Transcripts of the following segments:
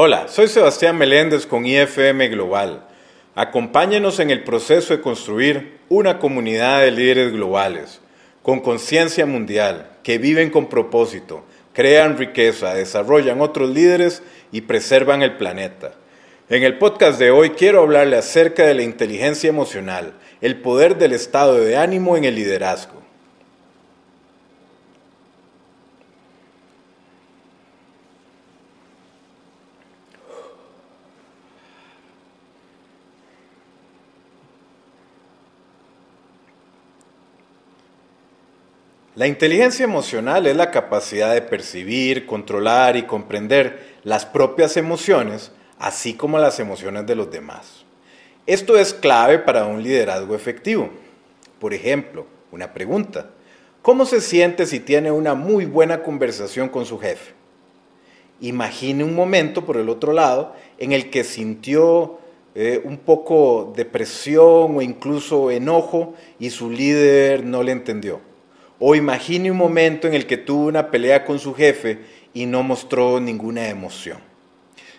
Hola, soy Sebastián Meléndez con IFM Global. Acompáñenos en el proceso de construir una comunidad de líderes globales, con conciencia mundial, que viven con propósito, crean riqueza, desarrollan otros líderes y preservan el planeta. En el podcast de hoy quiero hablarle acerca de la inteligencia emocional, el poder del estado de ánimo en el liderazgo. La inteligencia emocional es la capacidad de percibir, controlar y comprender las propias emociones, así como las emociones de los demás. Esto es clave para un liderazgo efectivo. Por ejemplo, una pregunta. ¿Cómo se siente si tiene una muy buena conversación con su jefe? Imagine un momento por el otro lado en el que sintió eh, un poco de presión o incluso enojo y su líder no le entendió. O imagine un momento en el que tuvo una pelea con su jefe y no mostró ninguna emoción.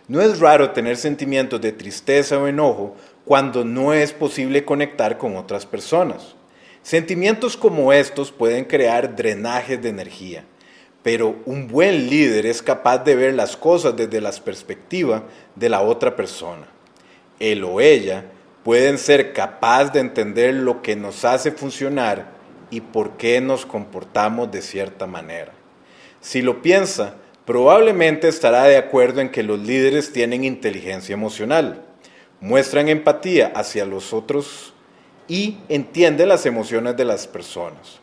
No es raro tener sentimientos de tristeza o enojo cuando no es posible conectar con otras personas. Sentimientos como estos pueden crear drenajes de energía, pero un buen líder es capaz de ver las cosas desde la perspectiva de la otra persona. Él o ella pueden ser capaz de entender lo que nos hace funcionar y por qué nos comportamos de cierta manera. Si lo piensa, probablemente estará de acuerdo en que los líderes tienen inteligencia emocional, muestran empatía hacia los otros y entienden las emociones de las personas.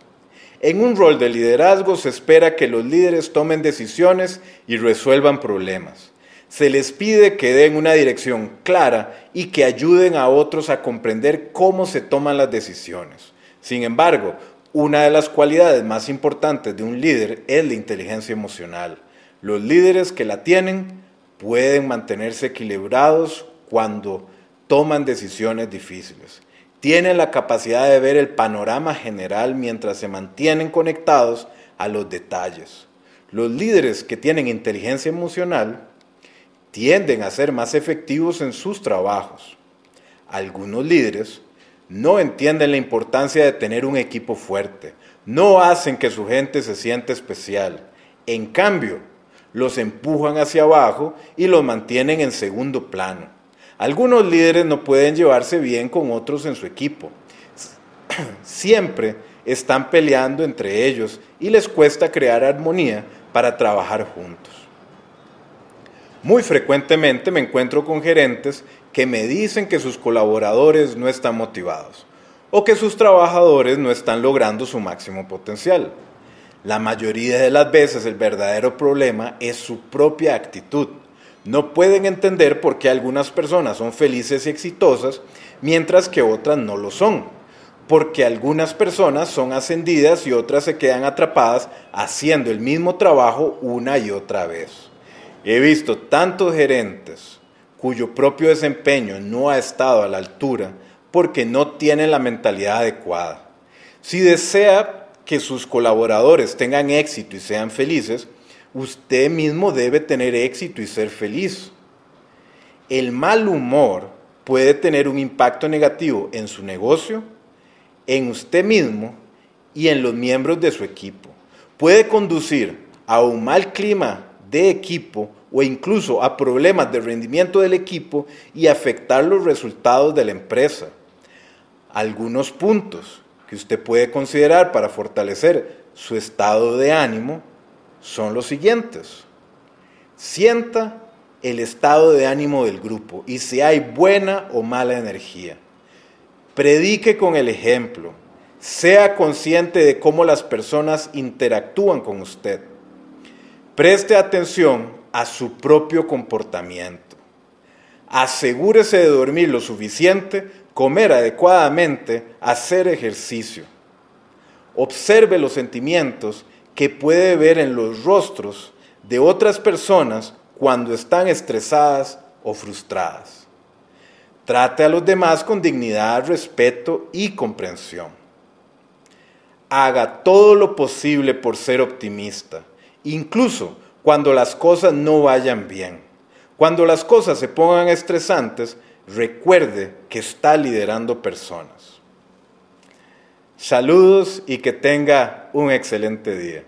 En un rol de liderazgo se espera que los líderes tomen decisiones y resuelvan problemas. Se les pide que den una dirección clara y que ayuden a otros a comprender cómo se toman las decisiones. Sin embargo, una de las cualidades más importantes de un líder es la inteligencia emocional. Los líderes que la tienen pueden mantenerse equilibrados cuando toman decisiones difíciles. Tienen la capacidad de ver el panorama general mientras se mantienen conectados a los detalles. Los líderes que tienen inteligencia emocional tienden a ser más efectivos en sus trabajos. Algunos líderes no entienden la importancia de tener un equipo fuerte, no hacen que su gente se sienta especial. En cambio, los empujan hacia abajo y los mantienen en segundo plano. Algunos líderes no pueden llevarse bien con otros en su equipo. Siempre están peleando entre ellos y les cuesta crear armonía para trabajar juntos. Muy frecuentemente me encuentro con gerentes que me dicen que sus colaboradores no están motivados o que sus trabajadores no están logrando su máximo potencial. La mayoría de las veces el verdadero problema es su propia actitud. No pueden entender por qué algunas personas son felices y exitosas mientras que otras no lo son. Porque algunas personas son ascendidas y otras se quedan atrapadas haciendo el mismo trabajo una y otra vez. He visto tantos gerentes cuyo propio desempeño no ha estado a la altura porque no tienen la mentalidad adecuada. Si desea que sus colaboradores tengan éxito y sean felices, usted mismo debe tener éxito y ser feliz. El mal humor puede tener un impacto negativo en su negocio, en usted mismo y en los miembros de su equipo. Puede conducir a un mal clima de equipo o incluso a problemas de rendimiento del equipo y afectar los resultados de la empresa. Algunos puntos que usted puede considerar para fortalecer su estado de ánimo son los siguientes. Sienta el estado de ánimo del grupo y si hay buena o mala energía. Predique con el ejemplo. Sea consciente de cómo las personas interactúan con usted Preste atención a su propio comportamiento. Asegúrese de dormir lo suficiente, comer adecuadamente, hacer ejercicio. Observe los sentimientos que puede ver en los rostros de otras personas cuando están estresadas o frustradas. Trate a los demás con dignidad, respeto y comprensión. Haga todo lo posible por ser optimista incluso cuando las cosas no vayan bien. Cuando las cosas se pongan estresantes, recuerde que está liderando personas. Saludos y que tenga un excelente día.